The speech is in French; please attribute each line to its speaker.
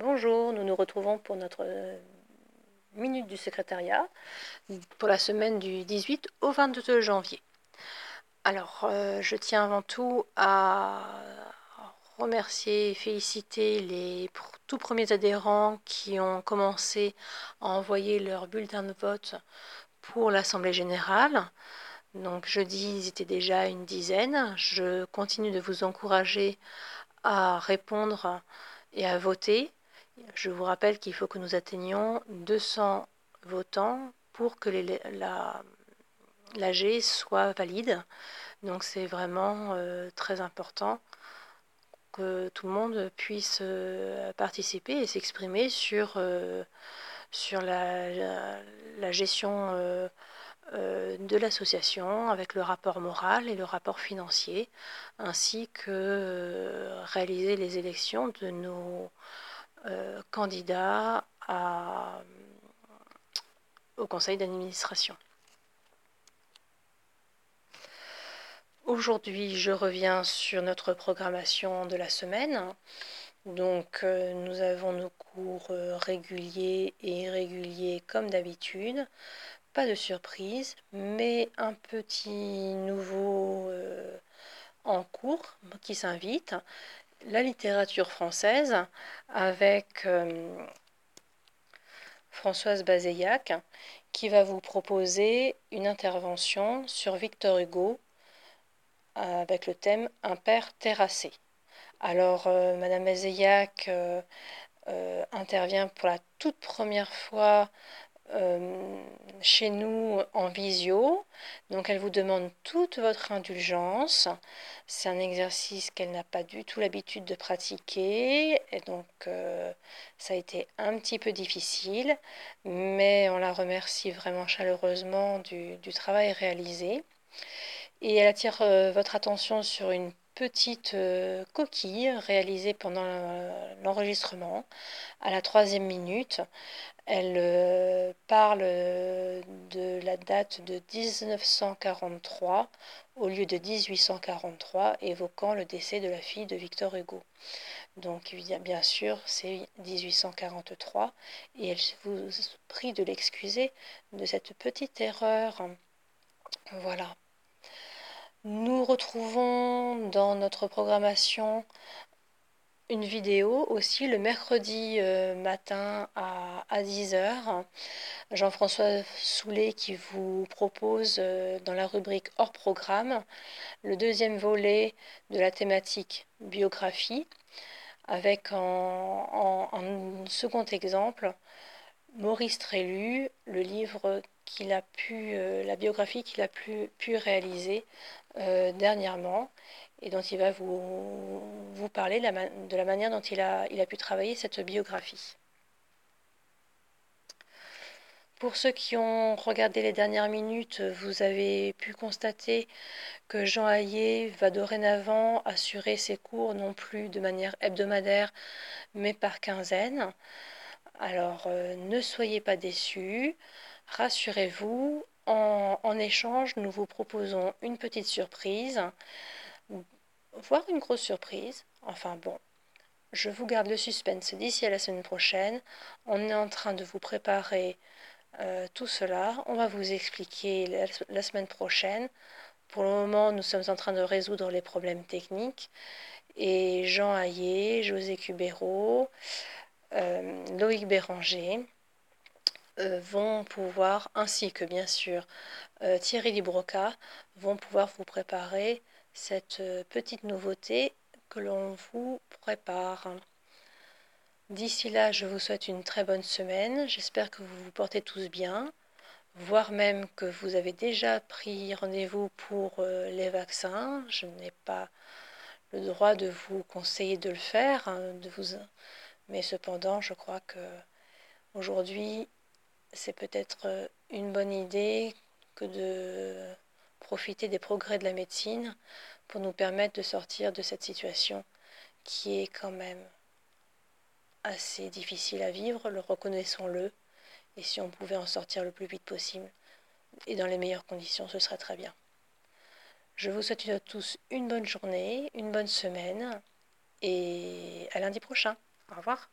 Speaker 1: Bonjour, nous nous retrouvons pour notre euh, minute du secrétariat pour la semaine du 18 au 22 janvier. Alors, euh, je tiens avant tout à remercier et féliciter les tout premiers adhérents qui ont commencé à envoyer leur bulletin de vote pour l'Assemblée générale. Donc jeudi, ils étaient déjà une dizaine. Je continue de vous encourager à répondre et à voter. Je vous rappelle qu'il faut que nous atteignions 200 votants pour que l'AG soit valide. Donc c'est vraiment euh, très important que tout le monde puisse euh, participer et s'exprimer sur, euh, sur la, gestion de l'association avec le rapport moral et le rapport financier, ainsi que réaliser les élections de nos euh, candidat au conseil d'administration. Aujourd'hui, je reviens sur notre programmation de la semaine. Donc, euh, nous avons nos cours euh, réguliers et irréguliers comme d'habitude. Pas de surprise, mais un petit nouveau en cours qui s'invite la littérature française avec euh, Françoise Bazeillac qui va vous proposer une intervention sur Victor Hugo avec le thème Un père terrassé. Alors, euh, Madame Bazeillac euh, intervient pour la toute première fois euh, chez nous en visio. Donc elle vous demande toute votre indulgence. C'est un exercice qu'elle n'a pas du tout l'habitude de pratiquer. Et donc euh, ça a été un petit peu difficile. Mais on la remercie vraiment chaleureusement du, travail réalisé. Et elle attire euh, votre attention sur une petite coquille réalisée pendant l'enregistrement à la troisième minute. Elle euh, parle euh, de la date de 1943 au lieu de 1843, évoquant le décès de la fille de Victor Hugo. Donc bien sûr, c'est 1843 et elle vous prie de l'excuser de cette petite erreur. Voilà. Nous retrouvons dans notre programmation une vidéo aussi le mercredi euh, matin à, 10h. Jean-François Soulet qui vous propose euh, dans la rubrique hors programme le deuxième volet de la thématique biographie avec en, second exemple Maurice Trélu, le livre qu'il a pu, euh, la biographie qu'il a pu, réaliser dernièrement et dont il va vous, vous parler de la, manière dont il a, il a pu travailler cette biographie. Pour ceux qui ont regardé les dernières minutes, vous avez pu constater que Jean Hayet va dorénavant assurer ses cours non plus de manière hebdomadaire, mais par quinzaine. Alors euh, ne soyez pas déçus, rassurez-vous, en, échange, nous vous proposons une petite surprise voire une grosse surprise. Enfin bon, je vous garde le suspense d'ici à la semaine prochaine. On est en train de vous préparer euh, tout cela. On va vous expliquer la, semaine prochaine. Pour le moment, nous sommes en train de résoudre les problèmes techniques. Et Jean Hayet, José Cubero, euh, Loïc Béranger vont pouvoir, ainsi que bien sûr Thierry Libroca, vont pouvoir vous préparer cette euh, petite nouveauté que l'on vous prépare. D'ici là, je vous souhaite une très bonne semaine. J'espère que vous vous portez tous bien, voire même que vous avez déjà pris rendez-vous pour euh, les vaccins. Je n'ai pas le droit de vous conseiller de le faire, hein, de vous... mais cependant, je crois que aujourd'hui, c'est peut-être euh, une bonne idée que de profiter des progrès de la médecine pour nous permettre de sortir de cette situation qui est quand même assez difficile à vivre, le reconnaissons-le, et si on pouvait en sortir le plus vite possible et dans les meilleures conditions, ce serait très bien. Je vous souhaite à tous une bonne journée, une bonne semaine, et à lundi prochain. Au revoir.